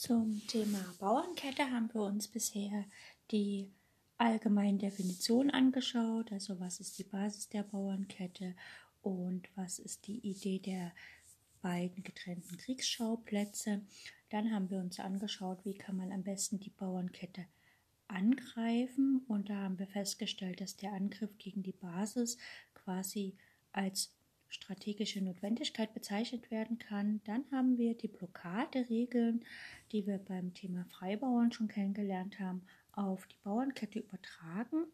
Zum Thema Bauernkette haben wir uns bisher die allgemeine Definition angeschaut, also was ist die Basis der Bauernkette und was ist die Idee der beiden getrennten Kriegsschauplätze. Dann haben wir uns angeschaut, wie kann man am besten die Bauernkette angreifen und da haben wir festgestellt, dass der Angriff gegen die Basis quasi als strategische Notwendigkeit bezeichnet werden kann. Dann haben wir die Blockaderegeln, die wir beim Thema Freibauern schon kennengelernt haben, auf die Bauernkette übertragen.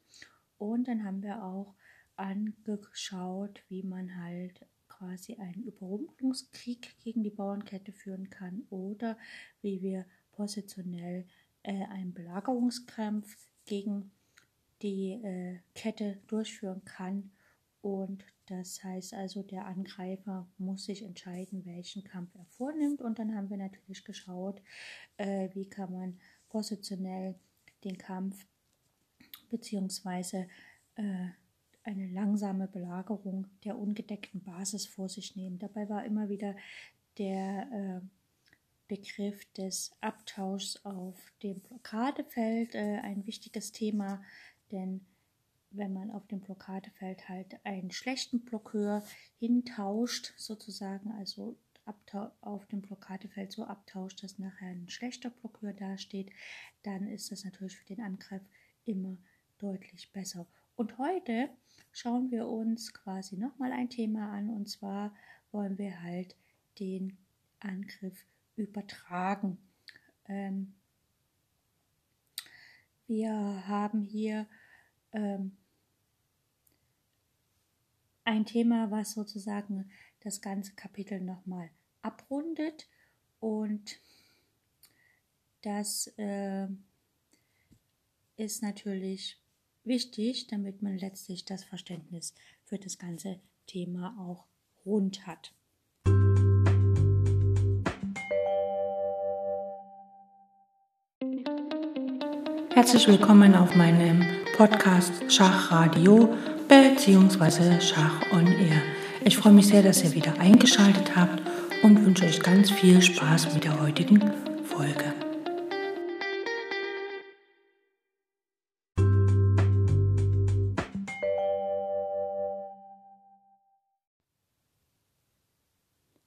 Und dann haben wir auch angeschaut, wie man halt quasi einen Überrumpelungskrieg gegen die Bauernkette führen kann oder wie wir positionell äh, einen Belagerungskampf gegen die äh, Kette durchführen kann. Und das heißt also, der Angreifer muss sich entscheiden, welchen Kampf er vornimmt. Und dann haben wir natürlich geschaut, äh, wie kann man positionell den Kampf beziehungsweise äh, eine langsame Belagerung der ungedeckten Basis vor sich nehmen. Dabei war immer wieder der äh, Begriff des Abtauschs auf dem Blockadefeld äh, ein wichtiges Thema, denn wenn man auf dem Blockadefeld halt einen schlechten Blockeur hintauscht, sozusagen, also auf dem Blockadefeld so abtauscht, dass nachher ein schlechter Blockeur dasteht, dann ist das natürlich für den Angriff immer deutlich besser. Und heute schauen wir uns quasi nochmal ein Thema an und zwar wollen wir halt den Angriff übertragen. Ähm, wir haben hier ähm, ein Thema, was sozusagen das ganze Kapitel nochmal abrundet und das äh, ist natürlich wichtig, damit man letztlich das Verständnis für das ganze Thema auch rund hat. Herzlich willkommen auf meinem Podcast Schachradio bzw. Schach on Air. Ich freue mich sehr, dass ihr wieder eingeschaltet habt und wünsche euch ganz viel Spaß mit der heutigen Folge.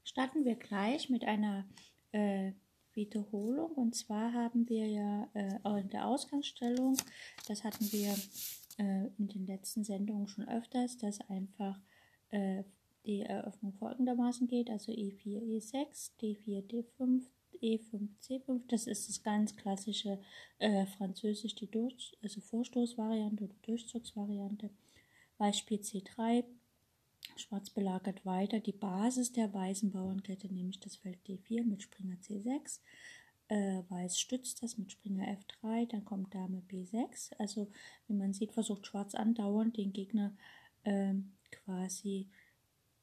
Starten wir gleich mit einer äh, Wiederholung. Und zwar haben wir ja äh, in der Ausgangsstellung, das hatten wir äh, in den letzten Sendungen schon öfters, dass einfach äh, die Eröffnung folgendermaßen geht, also E4, E6, D4, D5, E5, C5. Das ist das ganz klassische äh, Französisch, die Durch also Vorstoßvariante oder Durchzugsvariante. Beispiel C3, Schwarz belagert weiter die Basis der weißen Bauernkette, nämlich das Feld D4 mit Springer C6. Äh, Weiß stützt das mit Springer F3, dann kommt Dame B6. Also wie man sieht, versucht Schwarz andauernd den Gegner äh, quasi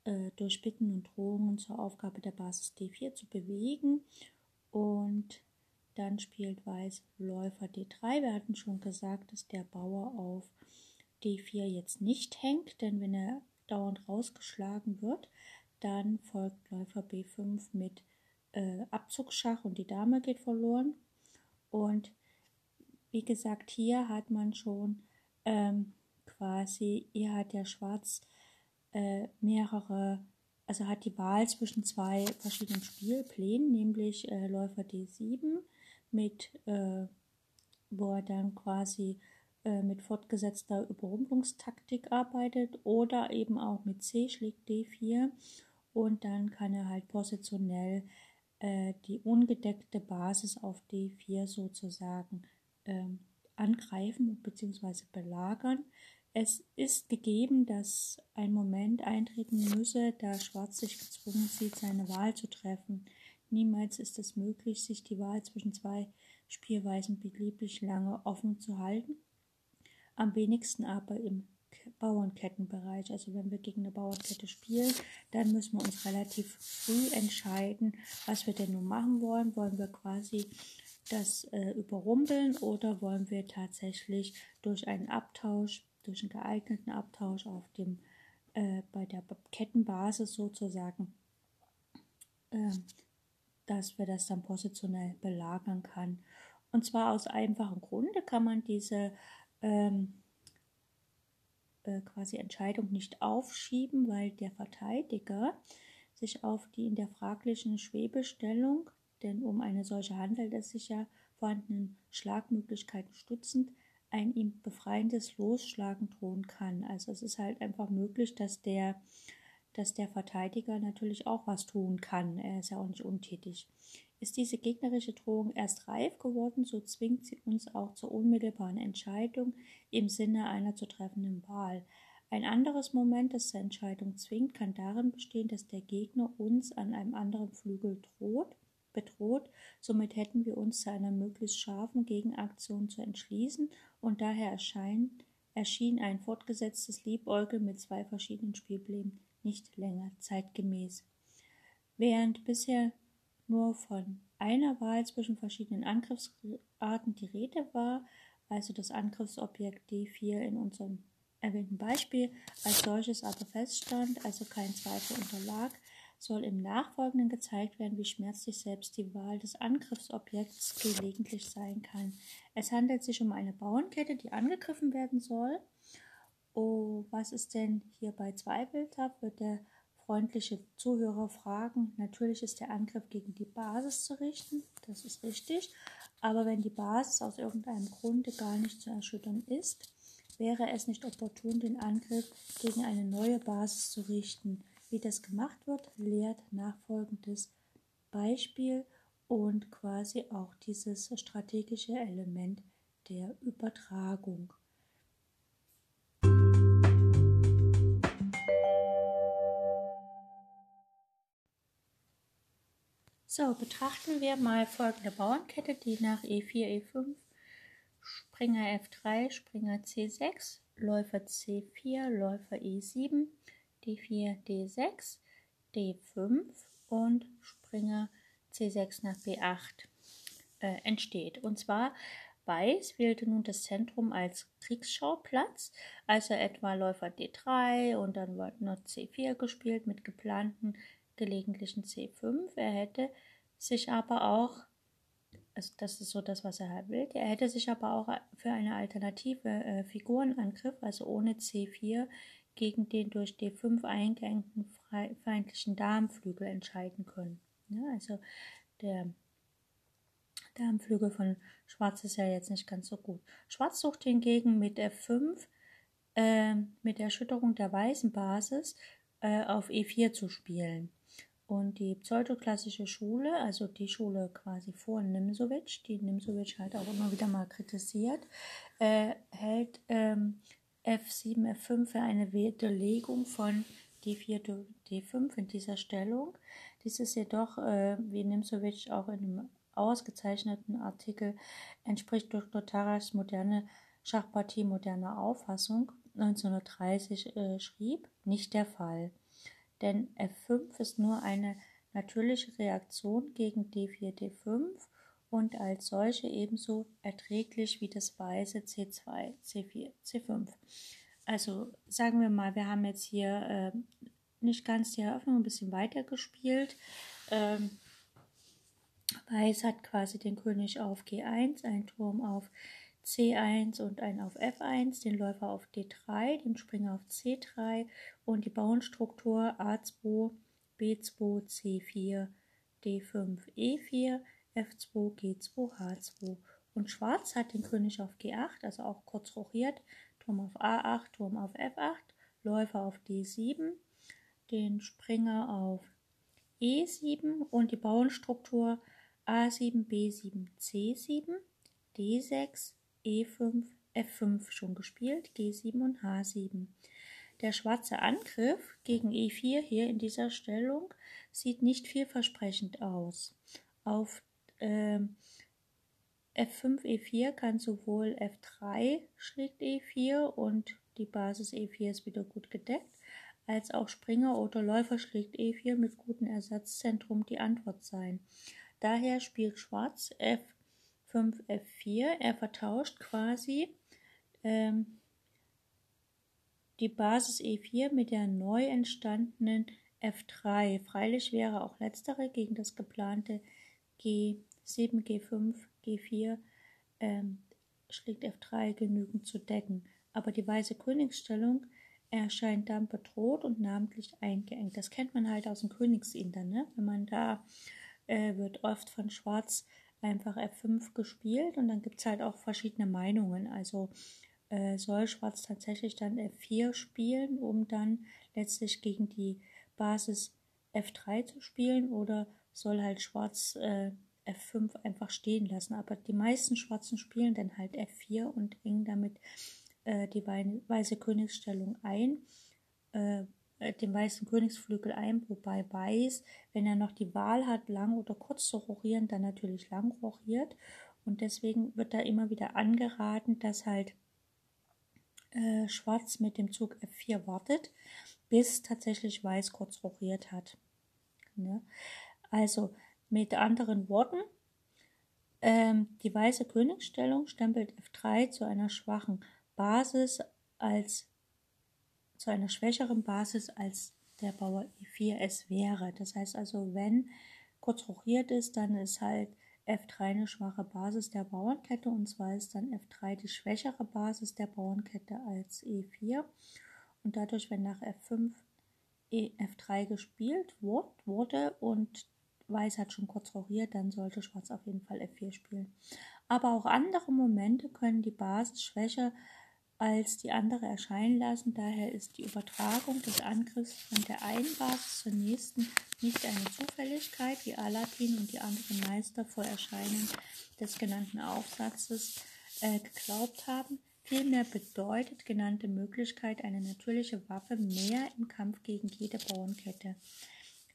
äh, durch Bitten und Drohungen zur Aufgabe der Basis D4 zu bewegen. Und dann spielt Weiß Läufer D3. Wir hatten schon gesagt, dass der Bauer auf D4 jetzt nicht hängt, denn wenn er dauernd rausgeschlagen wird. Dann folgt Läufer B5 mit äh, Abzugsschach und die Dame geht verloren. Und wie gesagt, hier hat man schon ähm, quasi, hier hat der Schwarz äh, mehrere, also hat die Wahl zwischen zwei verschiedenen Spielplänen, nämlich äh, Läufer D7 mit, äh, wo er dann quasi äh, mit fortgesetzter Überrumpelungstaktik arbeitet oder eben auch mit C schlägt D4 und dann kann er halt positionell äh, die ungedeckte Basis auf D4 sozusagen ähm, angreifen bzw. belagern. Es ist gegeben, dass ein Moment eintreten müsse, da Schwarz sich gezwungen sieht, seine Wahl zu treffen. Niemals ist es möglich, sich die Wahl zwischen zwei Spielweisen beliebig lange offen zu halten am wenigsten aber im Bauernkettenbereich. Also wenn wir gegen eine Bauernkette spielen, dann müssen wir uns relativ früh entscheiden, was wir denn nun machen wollen. Wollen wir quasi das äh, überrumpeln oder wollen wir tatsächlich durch einen Abtausch, durch einen geeigneten Abtausch auf dem äh, bei der Kettenbasis sozusagen äh, dass wir das dann positionell belagern kann. Und zwar aus einfachem Grunde kann man diese ähm, äh, quasi Entscheidung nicht aufschieben, weil der Verteidiger sich auf die in der fraglichen Schwebestellung, denn um eine solche handelt es sich ja vorhandenen Schlagmöglichkeiten stützend, ein ihm befreiendes Losschlagen drohen kann. Also es ist halt einfach möglich, dass der, dass der Verteidiger natürlich auch was tun kann. Er ist ja auch nicht untätig. Ist diese gegnerische Drohung erst reif geworden, so zwingt sie uns auch zur unmittelbaren Entscheidung im Sinne einer zu treffenden Wahl. Ein anderes Moment, das zur Entscheidung zwingt, kann darin bestehen, dass der Gegner uns an einem anderen Flügel droht, bedroht. Somit hätten wir uns zu einer möglichst scharfen Gegenaktion zu entschließen und daher erscheint, erschien ein fortgesetztes Liebäugeln mit zwei verschiedenen Spielplänen nicht länger zeitgemäß. Während bisher nur von einer Wahl zwischen verschiedenen Angriffsarten die Rede war, also das Angriffsobjekt D4 in unserem erwähnten Beispiel als solches aber feststand, also kein Zweifel unterlag, soll im Nachfolgenden gezeigt werden, wie schmerzlich selbst die Wahl des Angriffsobjekts gelegentlich sein kann. Es handelt sich um eine Bauernkette, die angegriffen werden soll. Oh, was ist denn hierbei zweifelhaft, wird der freundliche Zuhörer fragen. Natürlich ist der Angriff gegen die Basis zu richten, das ist richtig. Aber wenn die Basis aus irgendeinem Grunde gar nicht zu erschüttern ist, wäre es nicht opportun, den Angriff gegen eine neue Basis zu richten. Wie das gemacht wird, lehrt nachfolgendes Beispiel und quasi auch dieses strategische Element der Übertragung. So, betrachten wir mal folgende Bauernkette, die nach E4, E5, Springer F3, Springer C6, Läufer C4, Läufer E7, D4, D6, D5 und Springer C6 nach B8 äh, entsteht. Und zwar Weiß wählte nun das Zentrum als Kriegsschauplatz, also etwa Läufer D3 und dann wird noch C4 gespielt mit geplanten gelegentlichen C5. Er hätte sich aber auch, also das ist so das, was er halt will, er hätte sich aber auch für eine alternative äh, Figurenangriff, also ohne C4, gegen den durch D5 eingängten feindlichen Darmflügel entscheiden können. Ja, also der Darmflügel von Schwarz ist ja jetzt nicht ganz so gut. Schwarz sucht hingegen mit F5 äh, mit der Erschütterung der weißen Basis äh, auf E4 zu spielen. Und die pseudoklassische Schule, also die Schule quasi vor Nimsowitsch, die Nimsowitsch halt auch immer wieder mal kritisiert, äh, hält ähm, F7, F5 für eine Widerlegung von D4, D5 in dieser Stellung. Dies ist jedoch, äh, wie Nimsowitsch auch in einem ausgezeichneten Artikel entspricht Dr. Taras moderne Schachpartie moderner Auffassung 1930 äh, schrieb, nicht der Fall denn F5 ist nur eine natürliche Reaktion gegen D4, D5 und als solche ebenso erträglich wie das weiße C2, C4, C5. Also sagen wir mal, wir haben jetzt hier äh, nicht ganz die Eröffnung, ein bisschen weiter gespielt. Ähm, Weiß hat quasi den König auf G1, ein Turm auf C1 und ein auf F1, den Läufer auf D3, den Springer auf C3 und die Bauernstruktur A2, B2, C4, D5, E4, F2, G2, H2. Und Schwarz hat den König auf G8, also auch kurz rochiert, Turm auf A8, Turm auf F8, Läufer auf D7, den Springer auf E7 und die Bauernstruktur A7, B7, C7, D6, E5, F5 schon gespielt, G7 und H7. Der schwarze Angriff gegen E4 hier in dieser Stellung sieht nicht vielversprechend aus. Auf äh, F5, E4 kann sowohl F3 schlägt E4 und die Basis E4 ist wieder gut gedeckt, als auch Springer oder Läufer schlägt E4 mit gutem Ersatzzentrum die Antwort sein. Daher spielt Schwarz F 5 F4. Er vertauscht quasi ähm, die Basis E4 mit der neu entstandenen F3. Freilich wäre auch letztere gegen das geplante G7, G5, G4 ähm, schlägt F3 genügend zu decken. Aber die weiße Königsstellung erscheint dann bedroht und namentlich eingeengt. Das kennt man halt aus dem Königsinter, ne? Wenn man da äh, wird oft von Schwarz einfach F5 gespielt und dann gibt es halt auch verschiedene Meinungen. Also äh, soll Schwarz tatsächlich dann F4 spielen, um dann letztlich gegen die Basis F3 zu spielen oder soll halt Schwarz äh, F5 einfach stehen lassen. Aber die meisten Schwarzen spielen dann halt F4 und engen damit äh, die weiße Königsstellung ein, äh, den weißen Königsflügel ein, wobei Weiß, wenn er noch die Wahl hat, lang oder kurz zu rochieren, dann natürlich lang rochiert. Und deswegen wird da immer wieder angeraten, dass halt äh, Schwarz mit dem Zug F4 wartet, bis tatsächlich Weiß kurz rochiert hat. Ne? Also mit anderen Worten, ähm, die weiße Königsstellung stempelt F3 zu einer schwachen Basis als zu einer schwächeren Basis als der Bauer E4 es wäre. Das heißt also, wenn kurz rochiert ist, dann ist halt F3 eine schwache Basis der Bauernkette und zwar ist dann F3 die schwächere Basis der Bauernkette als E4 und dadurch, wenn nach F5 e F3 gespielt wurde und Weiß hat schon kurz rochiert, dann sollte Schwarz auf jeden Fall F4 spielen. Aber auch andere Momente können die Basis schwächer als die andere erscheinen lassen. Daher ist die Übertragung des Angriffs von der einen Basis zur nächsten nicht eine Zufälligkeit, wie Aladdin und die anderen Meister vor Erscheinen des genannten Aufsatzes äh, geglaubt haben. Vielmehr bedeutet genannte Möglichkeit eine natürliche Waffe mehr im Kampf gegen jede Bauernkette.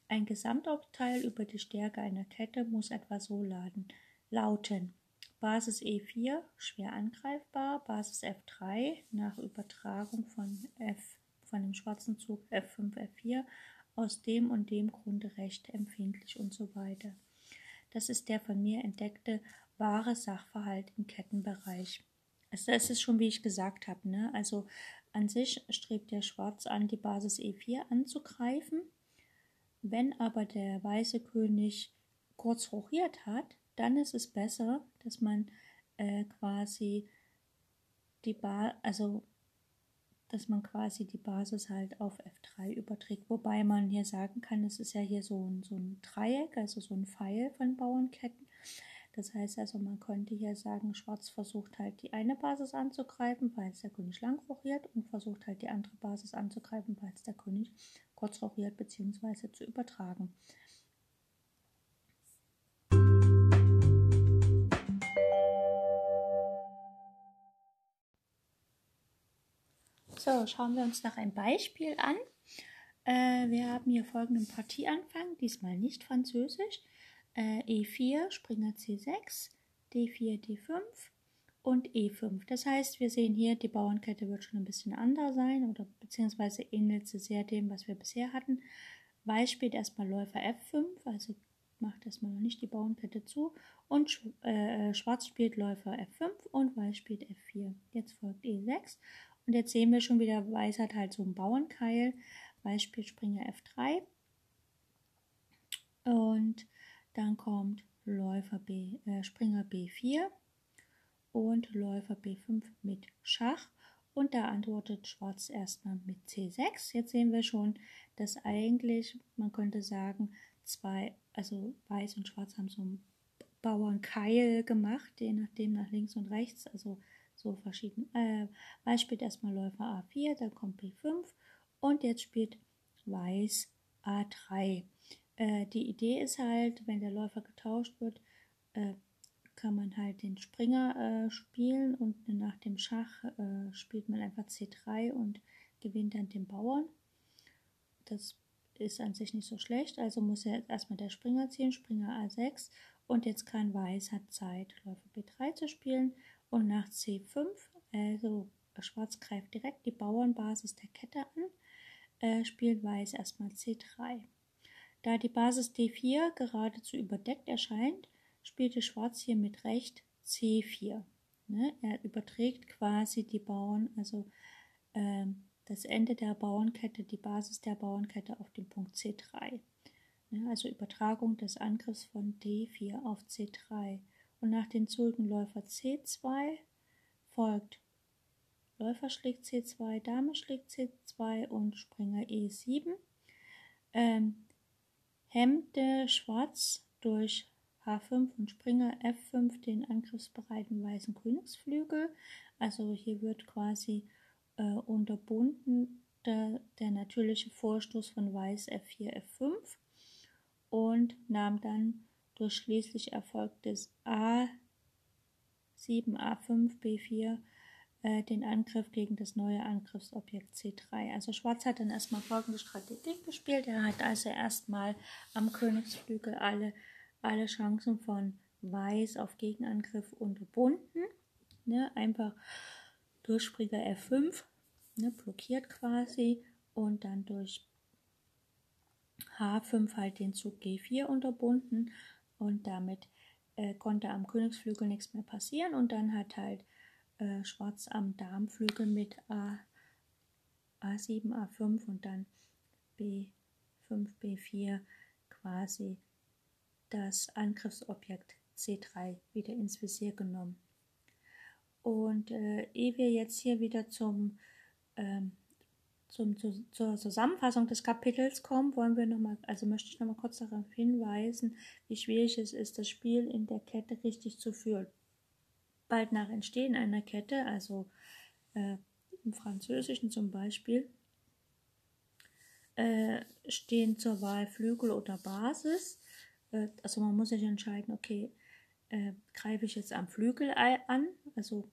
Ein Gesamturteil über die Stärke einer Kette muss etwa so laden, lauten. Basis E4 schwer angreifbar, Basis F3 nach Übertragung von F von dem schwarzen Zug F5, F4 aus dem und dem Grunde recht empfindlich und so weiter. Das ist der von mir entdeckte wahre Sachverhalt im Kettenbereich. Also das ist schon, wie ich gesagt habe, ne? Also an sich strebt der Schwarz an, die Basis E4 anzugreifen. Wenn aber der weiße König kurz rochiert hat, dann ist es besser, dass man äh, quasi die ba also dass man quasi die Basis halt auf F3 überträgt. Wobei man hier sagen kann, es ist ja hier so ein, so ein Dreieck, also so ein Pfeil von Bauernketten. Das heißt also, man könnte hier sagen, Schwarz versucht halt die eine Basis anzugreifen, weil es der König lang rochiert und versucht halt die andere Basis anzugreifen, weil es der König kurz rochiert bzw. zu übertragen. So, schauen wir uns noch ein Beispiel an. Äh, wir haben hier folgenden Partieanfang, diesmal nicht französisch. Äh, E4, Springer C6, D4, D5 und E5. Das heißt, wir sehen hier, die Bauernkette wird schon ein bisschen anders sein oder beziehungsweise ähnelt sie sehr dem, was wir bisher hatten. Weiß spielt erstmal Läufer F5, also macht erstmal noch nicht die Bauernkette zu und äh, Schwarz spielt Läufer F5 und Weiß spielt F4. Jetzt folgt E6 und jetzt sehen wir schon wieder, Weiß hat halt so einen Bauernkeil. Weiß spielt Springer F3. Und dann kommt Läufer B, äh, Springer B4 und Läufer B5 mit Schach. Und da antwortet Schwarz erstmal mit C6. Jetzt sehen wir schon, dass eigentlich, man könnte sagen, zwei, also Weiß und Schwarz haben so einen Bauernkeil gemacht, je nachdem nach links und rechts. Also so verschieden. Äh, Weiß spielt erstmal Läufer A4, dann kommt B5 und jetzt spielt Weiß A3. Äh, die Idee ist halt, wenn der Läufer getauscht wird, äh, kann man halt den Springer äh, spielen und nach dem Schach äh, spielt man einfach C3 und gewinnt dann den Bauern. Das ist an sich nicht so schlecht, also muss er erstmal der Springer ziehen, Springer A6 und jetzt kann Weiß hat Zeit, Läufer B3 zu spielen und nach C5, also Schwarz greift direkt die Bauernbasis der Kette an, äh, spielt Weiß erstmal C3. Da die Basis D4 geradezu überdeckt erscheint, spielte Schwarz hier mit Recht C4. Ne? Er überträgt quasi die Bauern, also äh, das Ende der Bauernkette, die Basis der Bauernkette auf den Punkt C3. Ja, also Übertragung des Angriffs von D4 auf C3. Und nach den Zügen Läufer C2 folgt Läufer schlägt C2, Dame schlägt C2 und Springer E7. Ähm, hemmte Schwarz durch H5 und Springer F5 den angriffsbereiten weißen Königsflügel. Also hier wird quasi äh, unterbunden der, der natürliche Vorstoß von Weiß F4, F5 und nahm dann durch schließlich erfolgtes A7, A5, B4 äh, den Angriff gegen das neue Angriffsobjekt C3. Also Schwarz hat dann erstmal folgende Strategie gespielt. Er hat also erstmal am Königsflügel alle, alle Chancen von Weiß auf Gegenangriff unterbunden. Ne, einfach durch Springer F5, ne, blockiert quasi und dann durch H5 halt den Zug G4 unterbunden und damit äh, konnte am Königsflügel nichts mehr passieren und dann hat halt äh, Schwarz am Darmflügel mit A, A7, A5 und dann B5, B4 quasi das Angriffsobjekt C3 wieder ins Visier genommen. Und äh, ehe wir jetzt hier wieder zum, ähm, zum, zu, zur Zusammenfassung des Kapitels kommen, wollen wir noch mal, also möchte ich noch mal kurz darauf hinweisen, wie schwierig es ist, das Spiel in der Kette richtig zu führen bald nach Entstehen einer Kette, also äh, im Französischen zum Beispiel, äh, stehen zur Wahl Flügel oder Basis. Äh, also man muss sich entscheiden, okay, äh, greife ich jetzt am Flügel an, also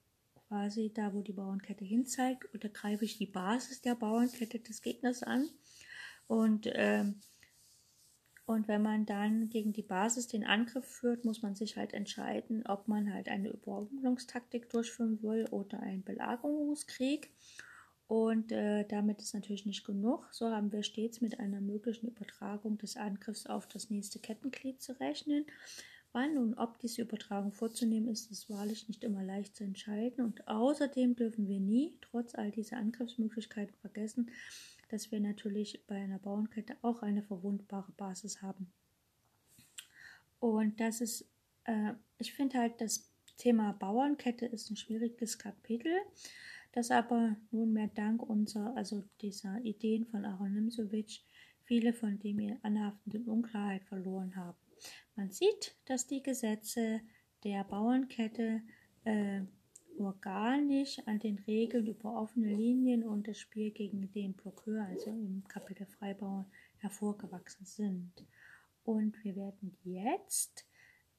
quasi da, wo die Bauernkette hinzeigt, oder greife ich die Basis der Bauernkette des Gegners an. Und ähm, und wenn man dann gegen die Basis den Angriff führt, muss man sich halt entscheiden, ob man halt eine Überrumpelungstaktik durchführen will oder einen Belagerungskrieg. Und äh, damit ist natürlich nicht genug. So haben wir stets mit einer möglichen Übertragung des Angriffs auf das nächste Kettenglied zu rechnen. Wann und ob diese Übertragung vorzunehmen ist, ist wahrlich nicht immer leicht zu entscheiden. Und außerdem dürfen wir nie, trotz all dieser Angriffsmöglichkeiten, vergessen, dass wir natürlich bei einer Bauernkette auch eine verwundbare Basis haben. Und das ist, äh, ich finde halt, das Thema Bauernkette ist ein schwieriges Kapitel, das aber nunmehr dank unserer, also dieser Ideen von Aaron Nimzowitsch, viele von dem ihr anhaftenden Unklarheit verloren haben. Man sieht, dass die Gesetze der Bauernkette äh, organisch an den Regeln über offene Linien und das Spiel gegen den Blockeur, also im Kapitel Freibau, hervorgewachsen sind. Und wir werden jetzt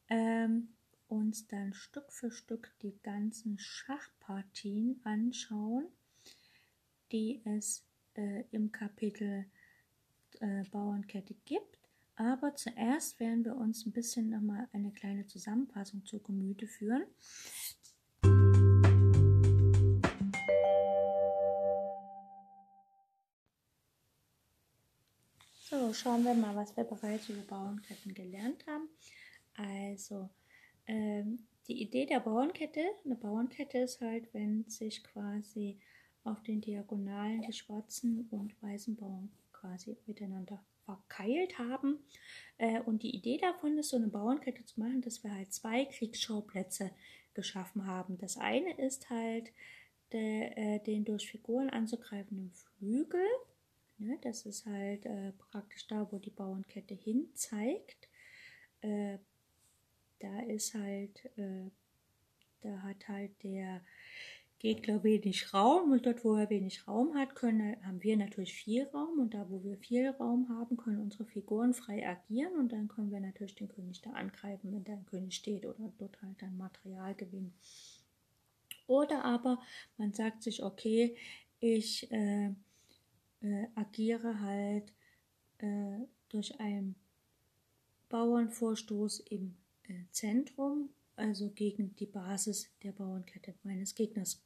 ähm, uns dann Stück für Stück die ganzen Schachpartien anschauen, die es äh, im Kapitel äh, Bauernkette gibt. Aber zuerst werden wir uns ein bisschen nochmal eine kleine Zusammenfassung zu Gemüte führen. So, schauen wir mal, was wir bereits über Bauernketten gelernt haben. Also, ähm, die Idee der Bauernkette, eine Bauernkette ist halt, wenn sich quasi auf den Diagonalen die schwarzen und weißen Bauern quasi miteinander verkeilt haben. Äh, und die Idee davon ist, so eine Bauernkette zu machen, dass wir halt zwei Kriegsschauplätze geschaffen haben. Das eine ist halt der, äh, den durch Figuren anzugreifenden Flügel Ne? Das ist halt äh, praktisch da, wo die Bauernkette hin zeigt. Äh, da ist halt, äh, da hat halt der Gegner wenig Raum und dort, wo er wenig Raum hat, können, haben wir natürlich viel Raum und da, wo wir viel Raum haben, können unsere Figuren frei agieren und dann können wir natürlich den König da angreifen, wenn da ein König steht oder dort halt dann Material gewinnen. Oder aber man sagt sich, okay, ich äh, äh, agiere halt äh, durch einen Bauernvorstoß im äh, Zentrum, also gegen die Basis der Bauernkette meines Gegners.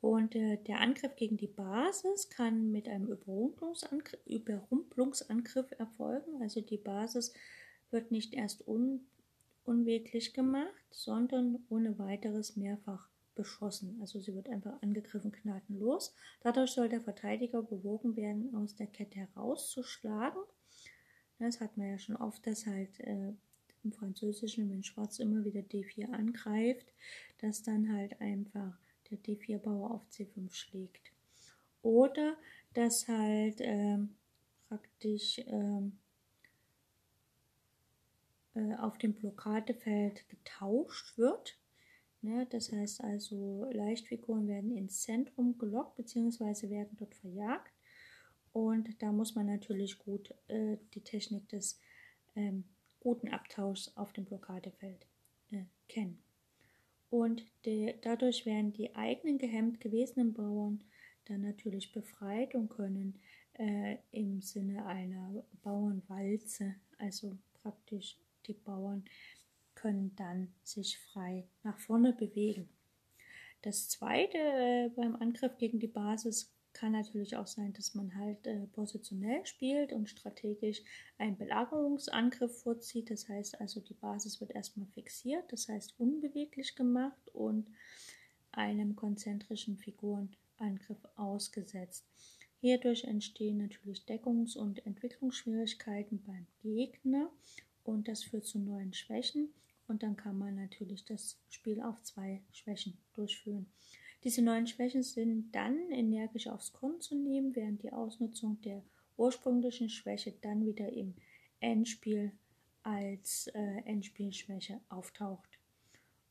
Und äh, der Angriff gegen die Basis kann mit einem Überrumpelungsangriff, Überrumpelungsangriff erfolgen. Also die Basis wird nicht erst un, unwirklich gemacht, sondern ohne weiteres mehrfach beschossen. Also sie wird einfach angegriffen, gnadenlos. Dadurch soll der Verteidiger bewogen werden, aus der Kette herauszuschlagen. Das hat man ja schon oft, dass halt äh, im Französischen, wenn Schwarz immer wieder D4 angreift, dass dann halt einfach der D4-Bauer auf C5 schlägt. Oder dass halt ähm, praktisch ähm, äh, auf dem Blockadefeld getauscht wird. Ne? Das heißt also, Leichtfiguren werden ins Zentrum gelockt bzw. werden dort verjagt. Und da muss man natürlich gut äh, die Technik des ähm, guten Abtauschs auf dem Blockadefeld äh, kennen. Und de, dadurch werden die eigenen gehemmt gewesenen Bauern dann natürlich befreit und können äh, im Sinne einer Bauernwalze, also praktisch die Bauern können dann sich frei nach vorne bewegen. Das zweite äh, beim Angriff gegen die Basis kann natürlich auch sein, dass man halt äh, positionell spielt und strategisch einen Belagerungsangriff vorzieht. Das heißt also, die Basis wird erstmal fixiert, das heißt unbeweglich gemacht und einem konzentrischen Figurenangriff ausgesetzt. Hierdurch entstehen natürlich Deckungs- und Entwicklungsschwierigkeiten beim Gegner und das führt zu neuen Schwächen und dann kann man natürlich das Spiel auf zwei Schwächen durchführen. Diese neuen Schwächen sind dann energisch aufs Korn zu nehmen, während die Ausnutzung der ursprünglichen Schwäche dann wieder im Endspiel als äh, Endspielschwäche auftaucht.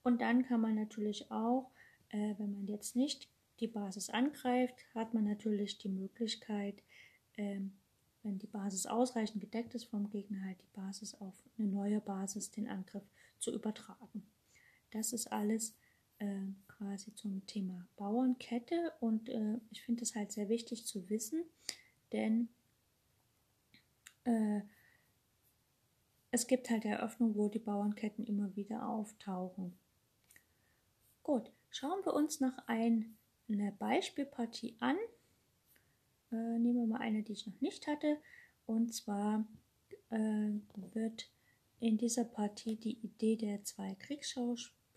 Und dann kann man natürlich auch, äh, wenn man jetzt nicht die Basis angreift, hat man natürlich die Möglichkeit, ähm, wenn die Basis ausreichend gedeckt ist vom Gegner, halt die Basis auf eine neue Basis, den Angriff zu übertragen. Das ist alles äh, quasi zum Thema Bauernkette und äh, ich finde es halt sehr wichtig zu wissen, denn äh, es gibt halt Eröffnungen, wo die Bauernketten immer wieder auftauchen. Gut, schauen wir uns noch ein, eine Beispielpartie an. Äh, nehmen wir mal eine, die ich noch nicht hatte. Und zwar äh, wird in dieser Partie die Idee der zwei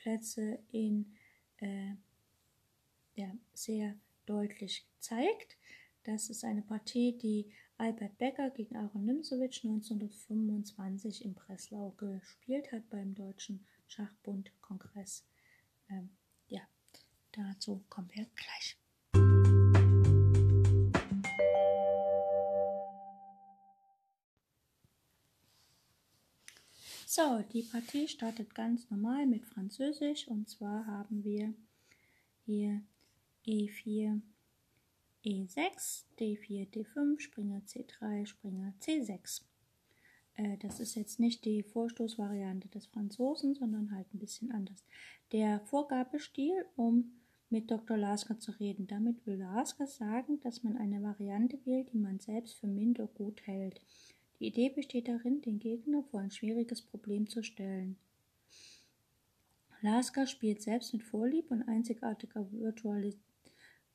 Kriegsschauplätze in äh, ja, sehr deutlich gezeigt. Das ist eine Partie, die Albert Becker gegen Aaron Nimzowitsch 1925 in Breslau gespielt hat beim Deutschen Schachbund-Kongress. Ähm, ja, dazu kommen wir gleich. So, die Partie startet ganz normal mit Französisch und zwar haben wir hier E4, E6, D4, D5, Springer C3, Springer C6. Äh, das ist jetzt nicht die Vorstoßvariante des Franzosen, sondern halt ein bisschen anders. Der Vorgabestil, um mit Dr. Lasker zu reden. Damit will Lasker sagen, dass man eine Variante wählt, die man selbst für minder gut hält. Die Idee besteht darin, den Gegner vor ein schwieriges Problem zu stellen. Lasker spielt selbst mit Vorlieb und einzigartiger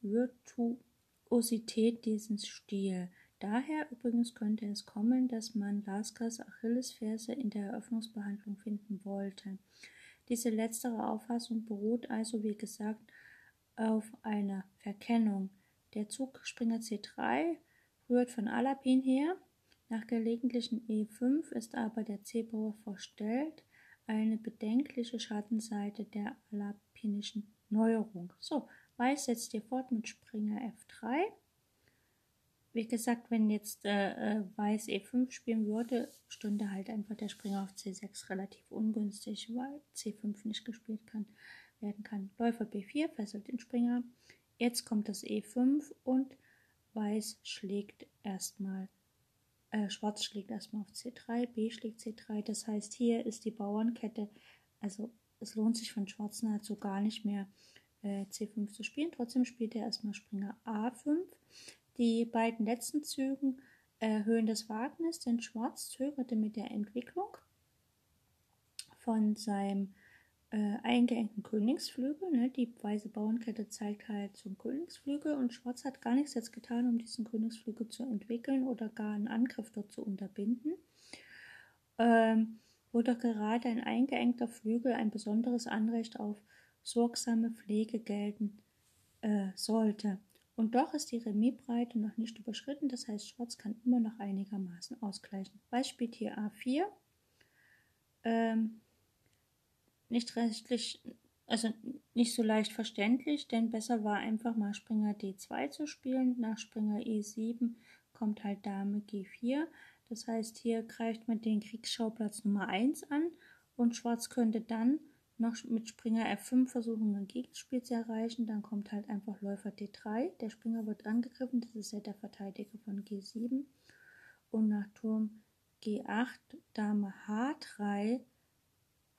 Virtuosität diesen Stil. Daher übrigens könnte es kommen, dass man Laskers Achillesferse in der Eröffnungsbehandlung finden wollte. Diese letztere Auffassung beruht also, wie gesagt, auf einer Verkennung. Der Zug Springer C3 rührt von Alapin her, nach gelegentlichen E5 ist aber der C-Bauer verstellt, eine bedenkliche Schattenseite der alapinischen Neuerung. So, Weiß setzt hier fort mit Springer F3. Wie gesagt, wenn jetzt äh, äh Weiß E5 spielen würde, stünde halt einfach der Springer auf C6 relativ ungünstig, weil C5 nicht gespielt kann, werden kann. Läufer B4 fesselt den Springer. Jetzt kommt das E5 und Weiß schlägt erstmal äh, Schwarz schlägt erstmal auf C3, B schlägt C3. Das heißt, hier ist die Bauernkette, also es lohnt sich von Schwarz nahezu gar nicht mehr äh, C5 zu spielen. Trotzdem spielt er erstmal Springer A5. Die beiden letzten Zügen erhöhen das Wagnis, denn Schwarz zögerte mit der Entwicklung von seinem äh, eingeengten Königsflügel. Ne? Die weiße Bauernkette zeigt halt zum Königsflügel und Schwarz hat gar nichts jetzt getan, um diesen Königsflügel zu entwickeln oder gar einen Angriff dort zu unterbinden. Ähm, wo doch gerade ein eingeengter Flügel ein besonderes Anrecht auf sorgsame Pflege gelten äh, sollte. Und doch ist die Remisbreite noch nicht überschritten, das heißt, Schwarz kann immer noch einigermaßen ausgleichen. Beispiel hier A4. Ähm, nicht rechtlich, also nicht so leicht verständlich, denn besser war einfach mal Springer D2 zu spielen. Nach Springer E7 kommt halt Dame G4. Das heißt, hier greift man den Kriegsschauplatz Nummer 1 an und Schwarz könnte dann noch mit Springer F5 versuchen, ein Gegenspiel zu erreichen. Dann kommt halt einfach Läufer D3. Der Springer wird angegriffen. Das ist ja der Verteidiger von G7. Und nach Turm G8, Dame H3,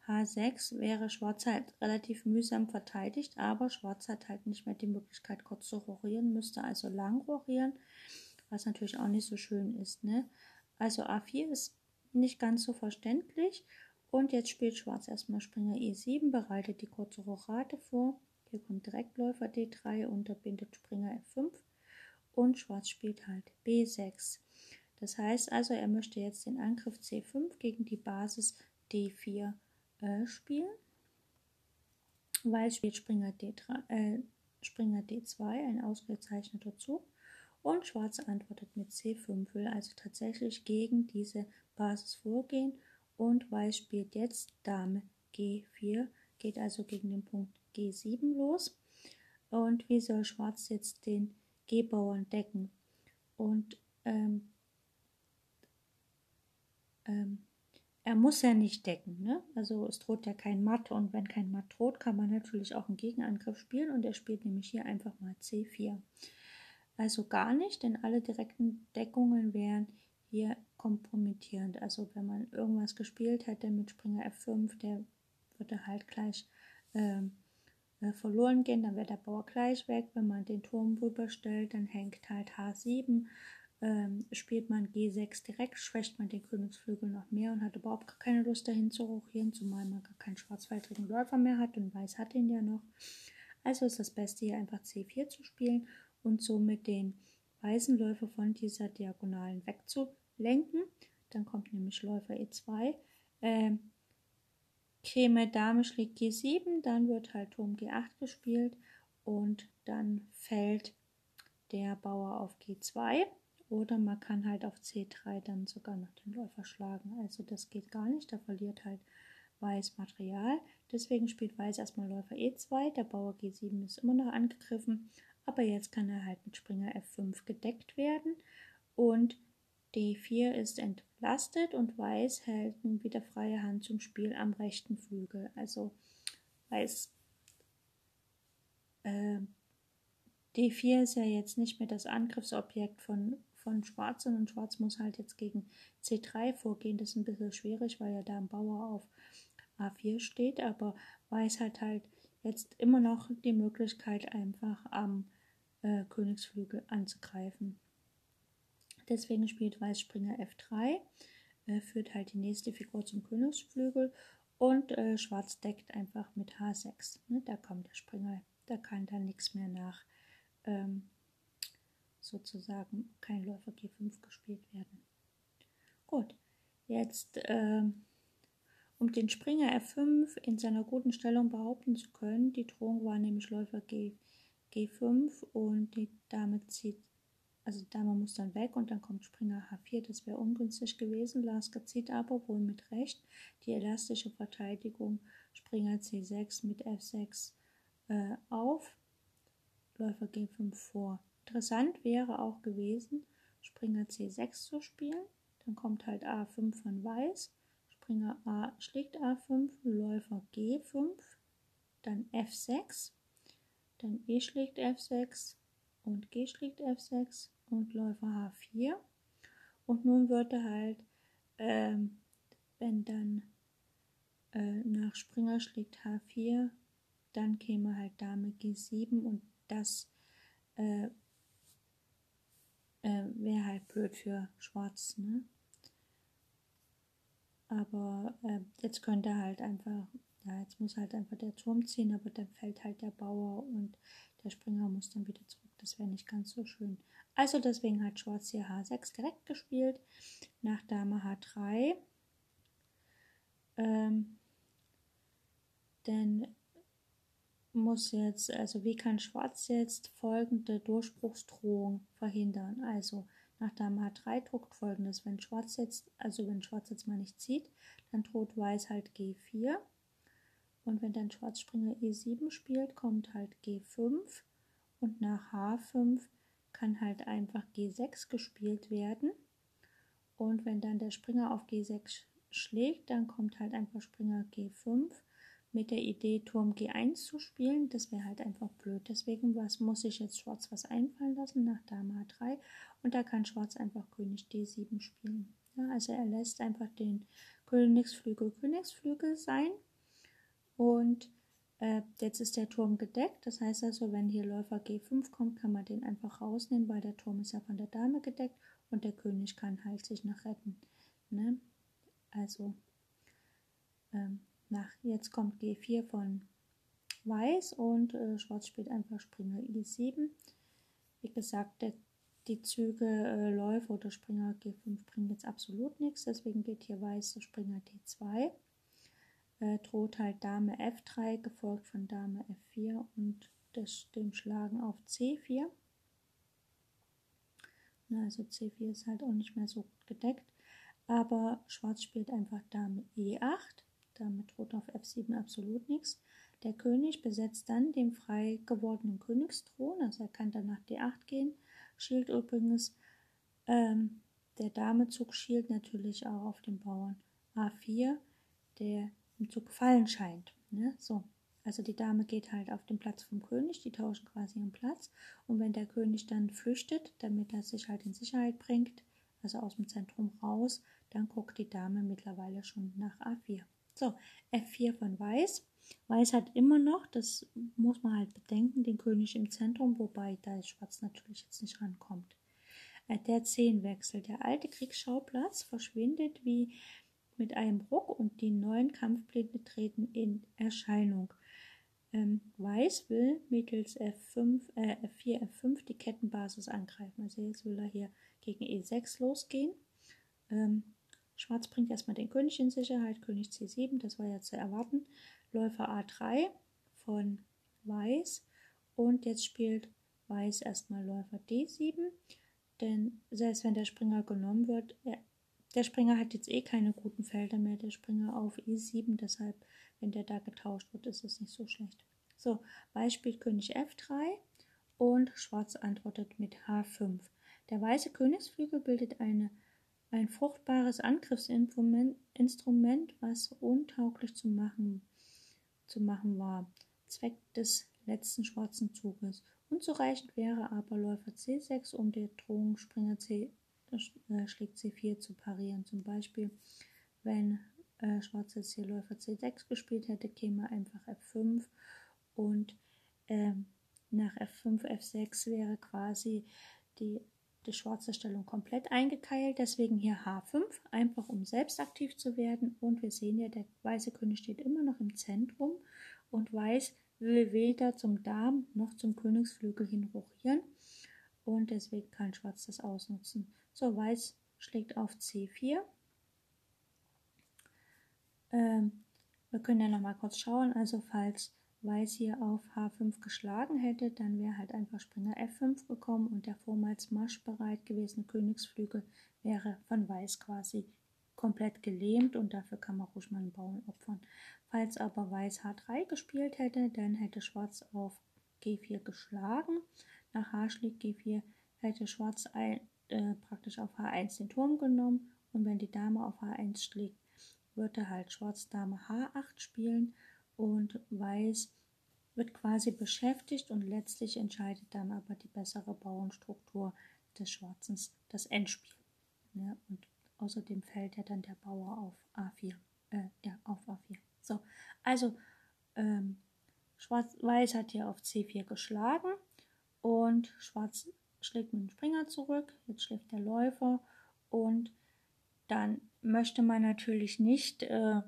H6 wäre Schwarz halt relativ mühsam verteidigt, aber Schwarz hat halt nicht mehr die Möglichkeit, kurz zu rochieren, müsste also lang rochieren, was natürlich auch nicht so schön ist. Ne? Also A4 ist nicht ganz so verständlich und jetzt spielt Schwarz erstmal Springer E7, bereitet die kurze Rochade vor. Hier kommt Direktläufer D3, unterbindet Springer F5 und Schwarz spielt halt B6. Das heißt also, er möchte jetzt den Angriff C5 gegen die Basis D4 äh, spielen. Weiß spielt Springer, D3, äh, Springer D2, ein ausgezeichneter Zug. Und Schwarz antwortet mit C5, will also tatsächlich gegen diese Basis vorgehen und Weiß spielt jetzt Dame G4, geht also gegen den Punkt G7 los. Und wie soll Schwarz jetzt den G-Bauern decken? Und ähm, ähm, er muss ja nicht decken, ne? Also es droht ja kein Matt und wenn kein Matt droht, kann man natürlich auch einen Gegenangriff spielen und er spielt nämlich hier einfach mal C4. Also gar nicht, denn alle direkten Deckungen wären hier kompromittierend. Also wenn man irgendwas gespielt hätte mit Springer F5, der würde halt gleich ähm, äh, verloren gehen, dann wäre der Bauer gleich weg. Wenn man den Turm rüberstellt, dann hängt halt H7. Ähm, spielt man G6 direkt, schwächt man den Königsflügel noch mehr und hat überhaupt gar keine Lust dahin zu rochieren, zumal man gar keinen schwarzfaltigen Läufer mehr hat und Weiß hat ihn ja noch. Also ist das Beste hier einfach C4 zu spielen und somit den weißen Läufer von dieser Diagonalen wegzunehmen lenken. Dann kommt nämlich Läufer E2. Ähm, käme Dame schlägt G7, dann wird halt Turm G8 gespielt und dann fällt der Bauer auf G2 oder man kann halt auf C3 dann sogar noch den Läufer schlagen. Also das geht gar nicht, da verliert halt Weiß Material. Deswegen spielt Weiß erstmal Läufer E2, der Bauer G7 ist immer noch angegriffen, aber jetzt kann er halt mit Springer F5 gedeckt werden und D4 ist entlastet und Weiß hält nun wieder freie Hand zum Spiel am rechten Flügel. Also Weiß äh, D4 ist ja jetzt nicht mehr das Angriffsobjekt von, von Schwarz, sondern Schwarz muss halt jetzt gegen C3 vorgehen. Das ist ein bisschen schwierig, weil ja da ein Bauer auf A4 steht, aber Weiß hat halt jetzt immer noch die Möglichkeit, einfach am äh, Königsflügel anzugreifen. Deswegen spielt Weiß Springer F3, äh, führt halt die nächste Figur zum Königsflügel und äh, Schwarz deckt einfach mit H6. Ne? Da kommt der Springer, da kann dann nichts mehr nach ähm, sozusagen kein Läufer G5 gespielt werden. Gut, jetzt äh, um den Springer F5 in seiner guten Stellung behaupten zu können, die Drohung war nämlich Läufer G, G5 und die Dame zieht also Dame muss dann weg und dann kommt Springer H4, das wäre ungünstig gewesen. Lasker zieht aber wohl mit Recht die elastische Verteidigung Springer C6 mit F6 äh, auf, Läufer G5 vor. Interessant wäre auch gewesen, Springer C6 zu spielen. Dann kommt halt A5 von Weiß, Springer A schlägt A5, Läufer G5, dann F6, dann E schlägt F6 und G schlägt F6 und Läufer H4. Und nun würde halt, ähm, wenn dann äh, nach Springer schlägt H4, dann käme halt Dame G7 und das äh, äh, wäre halt blöd für Schwarz, ne? Aber äh, jetzt könnte halt einfach, ja, jetzt muss halt einfach der Turm ziehen, aber dann fällt halt der Bauer und der Springer muss dann wieder zurück. Das wäre nicht ganz so schön. Also deswegen hat Schwarz hier H6 direkt gespielt, nach Dame H3. Ähm, denn muss jetzt, also wie kann Schwarz jetzt folgende Durchbruchsdrohung verhindern? Also nach Dame H3 druckt folgendes, wenn Schwarz jetzt, also wenn Schwarz jetzt mal nicht zieht, dann droht Weiß halt G4 und wenn dann Schwarz Springer E7 spielt, kommt halt G5 und nach H5 kann halt einfach G6 gespielt werden. Und wenn dann der Springer auf G6 schlägt, dann kommt halt einfach Springer G5 mit der Idee, Turm G1 zu spielen. Das wäre halt einfach blöd. Deswegen was muss ich jetzt Schwarz was einfallen lassen nach Dame H3 und da kann Schwarz einfach König D7 spielen. Ja, also er lässt einfach den Königsflügel Königsflügel sein und äh, jetzt ist der Turm gedeckt. Das heißt also, wenn hier Läufer G5 kommt, kann man den einfach rausnehmen, weil der Turm ist ja von der Dame gedeckt und der König kann halt sich noch retten. Ne? Also ähm, nach, jetzt kommt G4 von Weiß und äh, Schwarz spielt einfach Springer I7. Wie gesagt, der, die Züge äh, Läufer oder Springer G5 bringen jetzt absolut nichts, deswegen geht hier Weiß zu Springer D2. Äh, droht halt Dame F3, gefolgt von Dame F4 und das, dem Schlagen auf C4. Na, also C4 ist halt auch nicht mehr so gedeckt, aber Schwarz spielt einfach Dame E8 damit droht auf F7 absolut nichts. Der König besetzt dann den frei gewordenen Königsthron, also er kann dann nach D8 gehen. Schielt übrigens, ähm, der Damezug schielt natürlich auch auf den Bauern A4, der im Zug gefallen scheint. Ne? So, also die Dame geht halt auf den Platz vom König, die tauschen quasi ihren Platz. Und wenn der König dann flüchtet, damit er sich halt in Sicherheit bringt, also aus dem Zentrum raus, dann guckt die Dame mittlerweile schon nach A4. So, F4 von Weiß. Weiß hat immer noch, das muss man halt bedenken, den König im Zentrum, wobei da Schwarz natürlich jetzt nicht rankommt. Äh, der Zehnwechsel, der alte Kriegsschauplatz verschwindet wie mit einem Ruck und die neuen Kampfpläne treten in Erscheinung. Ähm, Weiß will mittels F5, äh, F4, F5 die Kettenbasis angreifen. Also jetzt will er hier gegen E6 losgehen. Ähm, Schwarz bringt erstmal den König in Sicherheit, König C7, das war ja zu erwarten. Läufer A3 von Weiß und jetzt spielt Weiß erstmal Läufer D7, denn selbst wenn der Springer genommen wird, der Springer hat jetzt eh keine guten Felder mehr, der Springer auf E7, deshalb, wenn der da getauscht wird, ist es nicht so schlecht. So, Weiß spielt König F3 und Schwarz antwortet mit H5. Der weiße Königsflügel bildet eine ein fruchtbares Angriffsinstrument, was untauglich zu machen, zu machen war, Zweck des letzten schwarzen Zuges. Unzureichend wäre aber Läufer C6, um die Drohung Springer C, äh, schlägt C4 zu parieren. Zum Beispiel, wenn äh, Schwarz jetzt hier Läufer C6 gespielt hätte, käme einfach F5 und äh, nach F5, F6 wäre quasi die die schwarze Stellung komplett eingekeilt, deswegen hier H5, einfach um selbst aktiv zu werden. Und wir sehen ja, der weiße König steht immer noch im Zentrum und weiß will weder zum Darm noch zum Königsflügel hin rochieren. Und deswegen kann Schwarz das ausnutzen. So, Weiß schlägt auf C4. Ähm, wir können ja noch mal kurz schauen, also falls Weiß hier auf H5 geschlagen hätte, dann wäre halt einfach Springer F5 gekommen und der vormals marschbereit gewesene Königsflügel wäre von Weiß quasi komplett gelähmt und dafür kann man ruhig mal einen Bauern opfern. Falls aber Weiß H3 gespielt hätte, dann hätte Schwarz auf G4 geschlagen. Nach H schlägt G4 hätte Schwarz ein, äh, praktisch auf H1 den Turm genommen und wenn die Dame auf H1 schlägt, würde halt Schwarz Dame H8 spielen und Weiß wird quasi beschäftigt und letztlich entscheidet dann aber die bessere Bauernstruktur des Schwarzens das Endspiel. Ja, und außerdem fällt ja dann der Bauer auf A4. Äh, ja, auf A4. So, also ähm, Schwarz-Weiß hat hier auf C4 geschlagen und Schwarz schlägt mit dem Springer zurück. Jetzt schlägt der Läufer und dann möchte man natürlich nicht äh,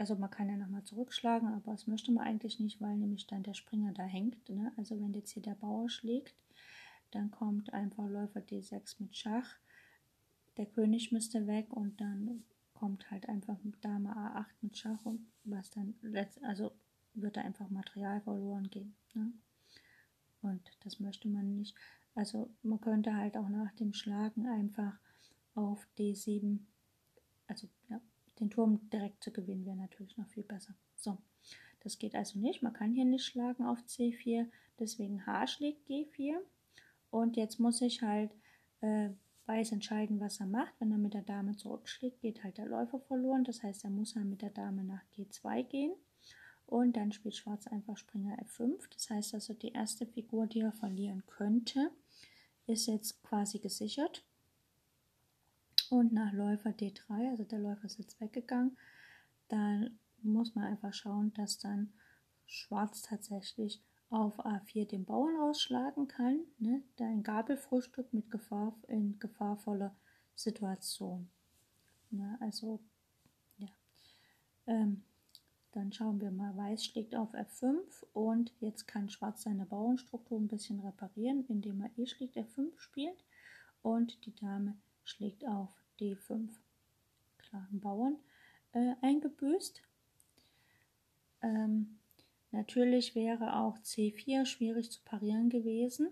also man kann ja nochmal zurückschlagen, aber das möchte man eigentlich nicht, weil nämlich dann der Springer da hängt. Ne? Also wenn jetzt hier der Bauer schlägt, dann kommt einfach Läufer D6 mit Schach. Der König müsste weg und dann kommt halt einfach Dame A8 mit Schach und was dann letzt, also würde einfach Material verloren gehen. Ne? Und das möchte man nicht. Also man könnte halt auch nach dem Schlagen einfach auf D7, also ja, den Turm direkt zu gewinnen wäre natürlich noch viel besser. So, das geht also nicht. Man kann hier nicht schlagen auf C4, deswegen H schlägt G4. Und jetzt muss ich halt äh, Weiß entscheiden, was er macht. Wenn er mit der Dame zurückschlägt, geht halt der Läufer verloren. Das heißt, er muss dann mit der Dame nach G2 gehen. Und dann spielt Schwarz einfach Springer F5. Das heißt also, die erste Figur, die er verlieren könnte, ist jetzt quasi gesichert. Und nach Läufer D3, also der Läufer ist jetzt weggegangen, dann muss man einfach schauen, dass dann Schwarz tatsächlich auf A4 den Bauern ausschlagen kann, ne, da ein Gabelfrühstück mit Gefahr in gefahrvoller Situation. Ne, also, ja. Ähm, dann schauen wir mal, Weiß schlägt auf F5 und jetzt kann Schwarz seine Bauernstruktur ein bisschen reparieren, indem er E schlägt F5 spielt und die Dame schlägt auf D5. Klar, ein Bauern äh, eingebüßt. Ähm, Natürlich wäre auch C4 schwierig zu parieren gewesen.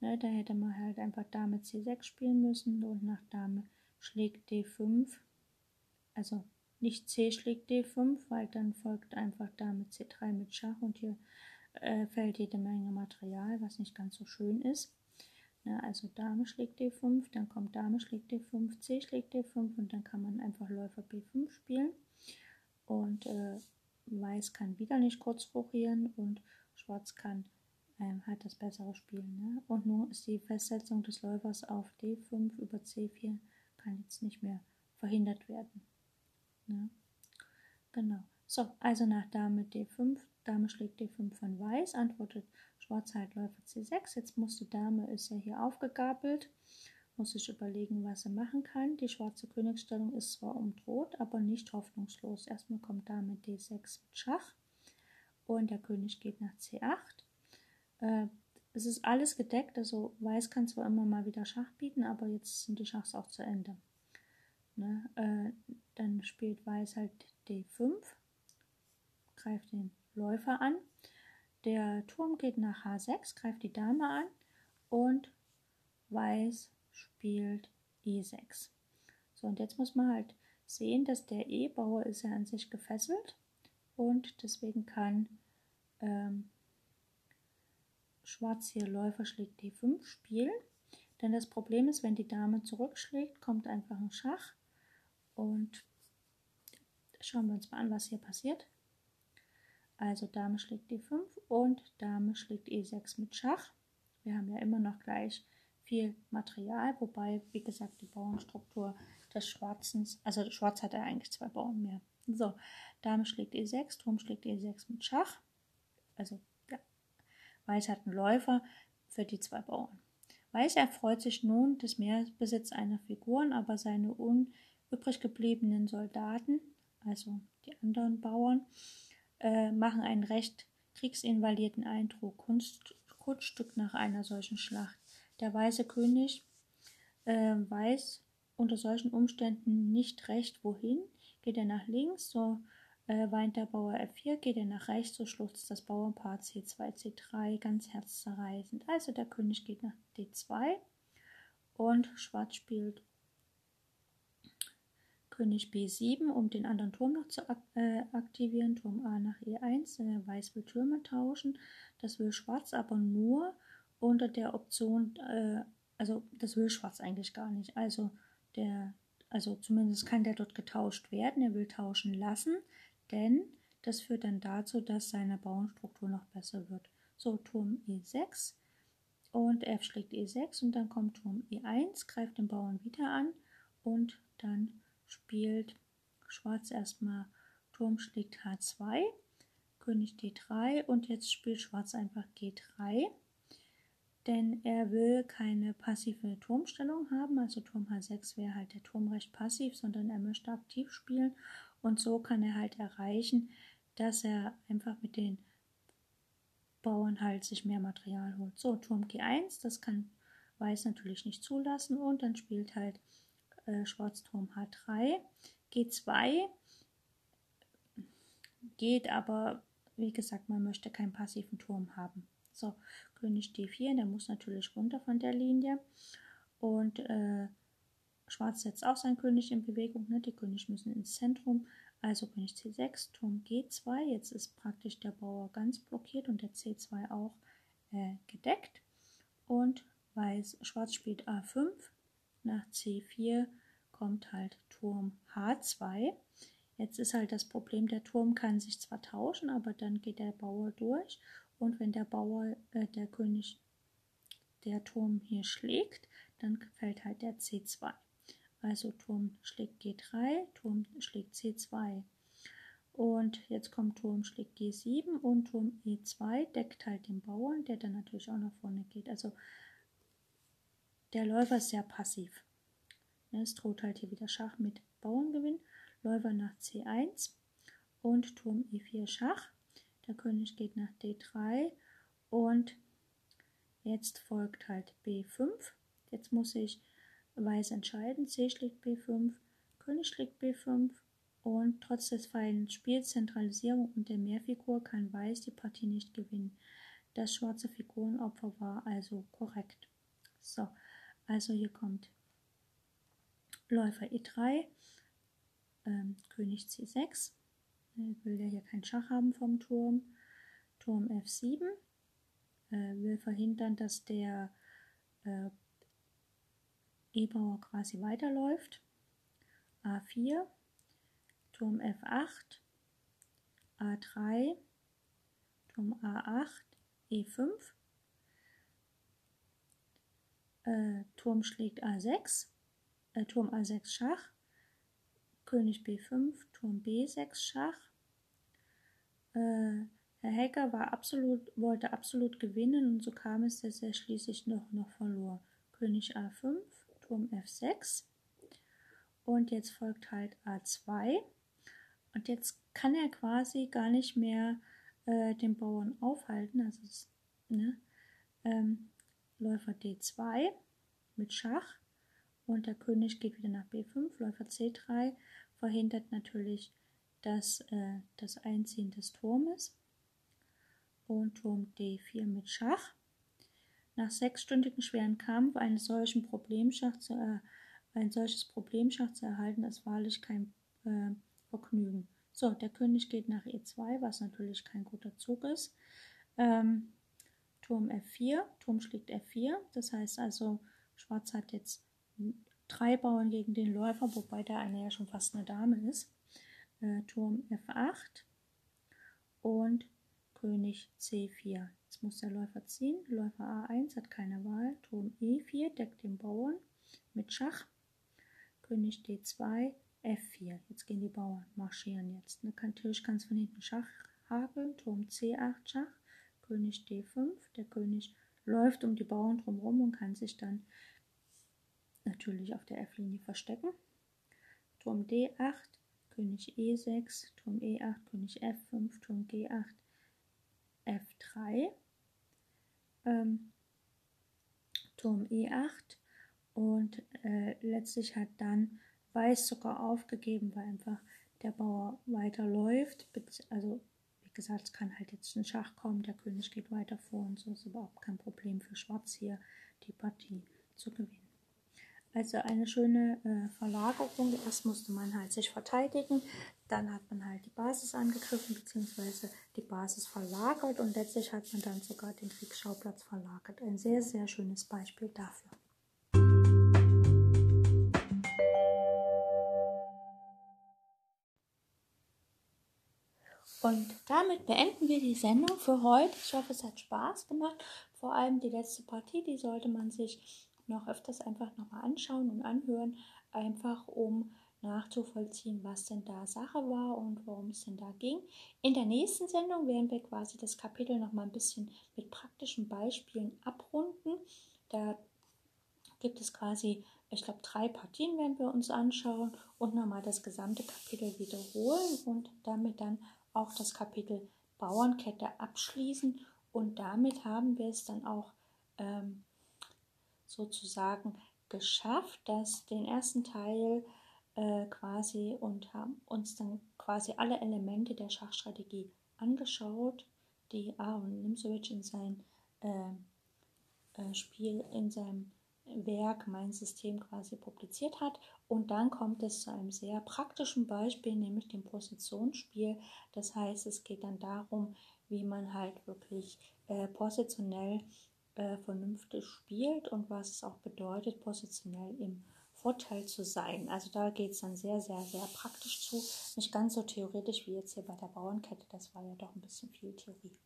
Ne, da hätte man halt einfach Dame C6 spielen müssen und nach Dame schlägt D5. Also nicht C schlägt D5, weil dann folgt einfach Dame C3 mit Schach und hier äh, fällt jede Menge Material, was nicht ganz so schön ist. Ne, also Dame schlägt D5, dann kommt Dame schlägt D5, C schlägt D5 und dann kann man einfach Läufer B5 spielen. Und äh, Weiß kann wieder nicht kurz rochieren und Schwarz kann ähm, halt das bessere spielen. Ne? Und nun ist die Festsetzung des Läufers auf D5 über C4 kann jetzt nicht mehr verhindert werden. Ne? Genau. So, also nach Dame D5, Dame schlägt D5 von Weiß, antwortet Schwarz halt Läufer C6. Jetzt muss die Dame, ist ja hier aufgegabelt muss sich überlegen, was er machen kann. Die schwarze Königsstellung ist zwar umdroht, aber nicht hoffnungslos. Erstmal kommt Dame D6 mit Schach und der König geht nach C8. Äh, es ist alles gedeckt, also Weiß kann zwar immer mal wieder Schach bieten, aber jetzt sind die Schachs auch zu Ende. Ne? Äh, dann spielt Weiß halt D5, greift den Läufer an. Der Turm geht nach H6, greift die Dame an und Weiß spielt E6. So, und jetzt muss man halt sehen, dass der E-Bauer ist ja an sich gefesselt und deswegen kann ähm, Schwarz hier Läufer schlägt D5 spielen. Denn das Problem ist, wenn die Dame zurückschlägt, kommt einfach ein Schach. Und schauen wir uns mal an, was hier passiert. Also Dame schlägt D5 und Dame schlägt E6 mit Schach. Wir haben ja immer noch gleich viel Material, wobei, wie gesagt, die Bauernstruktur des Schwarzen, also Schwarz hat er eigentlich zwei Bauern mehr. So, Dame schlägt E6, Turm schlägt E6 mit Schach. Also, ja, Weiß hat einen Läufer für die zwei Bauern. Weiß erfreut sich nun des Mehrbesitz einer Figuren, aber seine unübrig gebliebenen Soldaten, also die anderen Bauern, äh, machen einen recht kriegsinvaliden Eindruck. Kunst, Kunststück nach einer solchen Schlacht. Der weiße König äh, weiß unter solchen Umständen nicht recht wohin. Geht er nach links, so äh, weint der Bauer F4, geht er nach rechts, so schluchzt das Bauernpaar C2, C3, ganz herzzerreißend. Also der König geht nach D2 und Schwarz spielt König B7, um den anderen Turm noch zu äh, aktivieren. Turm A nach E1. Äh, Weiß will Türme tauschen. Das will Schwarz aber nur, unter der Option, äh, also das will Schwarz eigentlich gar nicht. Also der, also zumindest kann der dort getauscht werden. Er will tauschen lassen, denn das führt dann dazu, dass seine Bauernstruktur noch besser wird. So, Turm E6 und F schlägt E6 und dann kommt Turm E1, greift den Bauern wieder an und dann spielt Schwarz erstmal Turm schlägt H2, König D3 und jetzt spielt Schwarz einfach G3 denn er will keine passive Turmstellung haben, also Turm H6 wäre halt der Turm recht passiv, sondern er möchte aktiv spielen und so kann er halt erreichen, dass er einfach mit den Bauern halt sich mehr Material holt. So, Turm G1, das kann Weiß natürlich nicht zulassen und dann spielt halt äh, Schwarz Turm H3. G2 geht aber wie gesagt, man möchte keinen passiven Turm haben. So, König D4, der muss natürlich runter von der Linie. Und äh, Schwarz setzt auch seinen König in Bewegung. Ne? Die König müssen ins Zentrum. Also König C6, Turm G2. Jetzt ist praktisch der Bauer ganz blockiert und der C2 auch äh, gedeckt. Und Weiß, Schwarz spielt A5. Nach C4 kommt halt Turm H2. Jetzt ist halt das Problem, der Turm kann sich zwar tauschen, aber dann geht der Bauer durch. Und wenn der Bauer, äh, der König, der Turm hier schlägt, dann fällt halt der C2. Also Turm schlägt G3, Turm schlägt C2. Und jetzt kommt Turm schlägt G7 und Turm E2 deckt halt den Bauern, der dann natürlich auch nach vorne geht. Also der Läufer ist sehr passiv. Es droht halt hier wieder Schach mit Bauerngewinn. Läufer nach C1 und Turm E4 Schach. Der König geht nach D3 und jetzt folgt halt B5. Jetzt muss ich Weiß entscheiden. C schlägt B5, König schlägt B5 und trotz des feinen Spiels, Zentralisierung und der Mehrfigur kann Weiß die Partie nicht gewinnen. Das schwarze Figurenopfer war also korrekt. So, also hier kommt Läufer E3, ähm, König C6. Ich will ja hier keinen Schach haben vom Turm. Turm F7 äh, will verhindern, dass der äh, E-Bauer quasi weiterläuft. A4, Turm F8, A3, Turm A8, E5, äh, Turm schlägt A6, äh, Turm A6 Schach, König B5, Turm B6 Schach. Äh, Herr Hacker war absolut, wollte absolut gewinnen und so kam es, dass er schließlich noch, noch verlor. König A5, Turm F6 und jetzt folgt halt A2 und jetzt kann er quasi gar nicht mehr äh, den Bauern aufhalten, also ne, ähm, Läufer D2 mit Schach und der König geht wieder nach B5, Läufer C3 verhindert natürlich das, äh, das Einziehen des Turmes und Turm D4 mit Schach. Nach sechsstündigen schweren Kampf einen solchen Problemschach zu, äh, ein solches Problemschach zu erhalten, ist wahrlich kein äh, Vergnügen. So, der König geht nach E2, was natürlich kein guter Zug ist. Ähm, Turm F4, Turm schlägt F4, das heißt also, Schwarz hat jetzt drei Bauern gegen den Läufer, wobei der eine ja schon fast eine Dame ist. Äh, Turm F8 und König C4. Jetzt muss der Läufer ziehen. Läufer A1 hat keine Wahl. Turm E4 deckt den Bauern mit Schach. König D2, F4. Jetzt gehen die Bauern, marschieren jetzt. Natürlich kann es von hinten Schach hageln. Turm C8 Schach. König D5. Der König läuft um die Bauern drumherum und kann sich dann natürlich auf der F-Linie verstecken. Turm D8, König E6, Turm E8, König F5, Turm G8, F3, ähm, Turm E8 und äh, letztlich hat dann Weiß sogar aufgegeben, weil einfach der Bauer weiterläuft. Also gesagt, es kann halt jetzt ein Schach kommen, der König geht weiter vor und so ist überhaupt kein Problem für Schwarz hier die Partie zu gewinnen. Also eine schöne äh, Verlagerung. Erst musste man halt sich verteidigen, dann hat man halt die Basis angegriffen bzw. die Basis verlagert und letztlich hat man dann sogar den Kriegsschauplatz verlagert. Ein sehr, sehr schönes Beispiel dafür. Und damit beenden wir die Sendung für heute. Ich hoffe, es hat Spaß gemacht. Vor allem die letzte Partie, die sollte man sich noch öfters einfach nochmal anschauen und anhören, einfach um nachzuvollziehen, was denn da Sache war und worum es denn da ging. In der nächsten Sendung werden wir quasi das Kapitel nochmal ein bisschen mit praktischen Beispielen abrunden. Da gibt es quasi, ich glaube, drei Partien werden wir uns anschauen und nochmal das gesamte Kapitel wiederholen und damit dann auch das Kapitel Bauernkette abschließen. Und damit haben wir es dann auch ähm, sozusagen geschafft, dass den ersten Teil äh, quasi und haben uns dann quasi alle Elemente der Schachstrategie angeschaut, die Aaron Nimzowitsch in sein äh, äh, Spiel, in seinem Werk Mein System quasi publiziert hat. Und dann kommt es zu einem sehr praktischen Beispiel, nämlich dem Positionsspiel. Das heißt, es geht dann darum, wie man halt wirklich äh, positionell äh, vernünftig spielt und was es auch bedeutet, positionell im Vorteil zu sein. Also da geht es dann sehr, sehr, sehr praktisch zu. Nicht ganz so theoretisch wie jetzt hier bei der Bauernkette. Das war ja doch ein bisschen viel Theorie.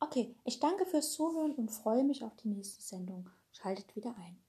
Okay, ich danke fürs Zuhören und freue mich auf die nächste Sendung. Schaltet wieder ein.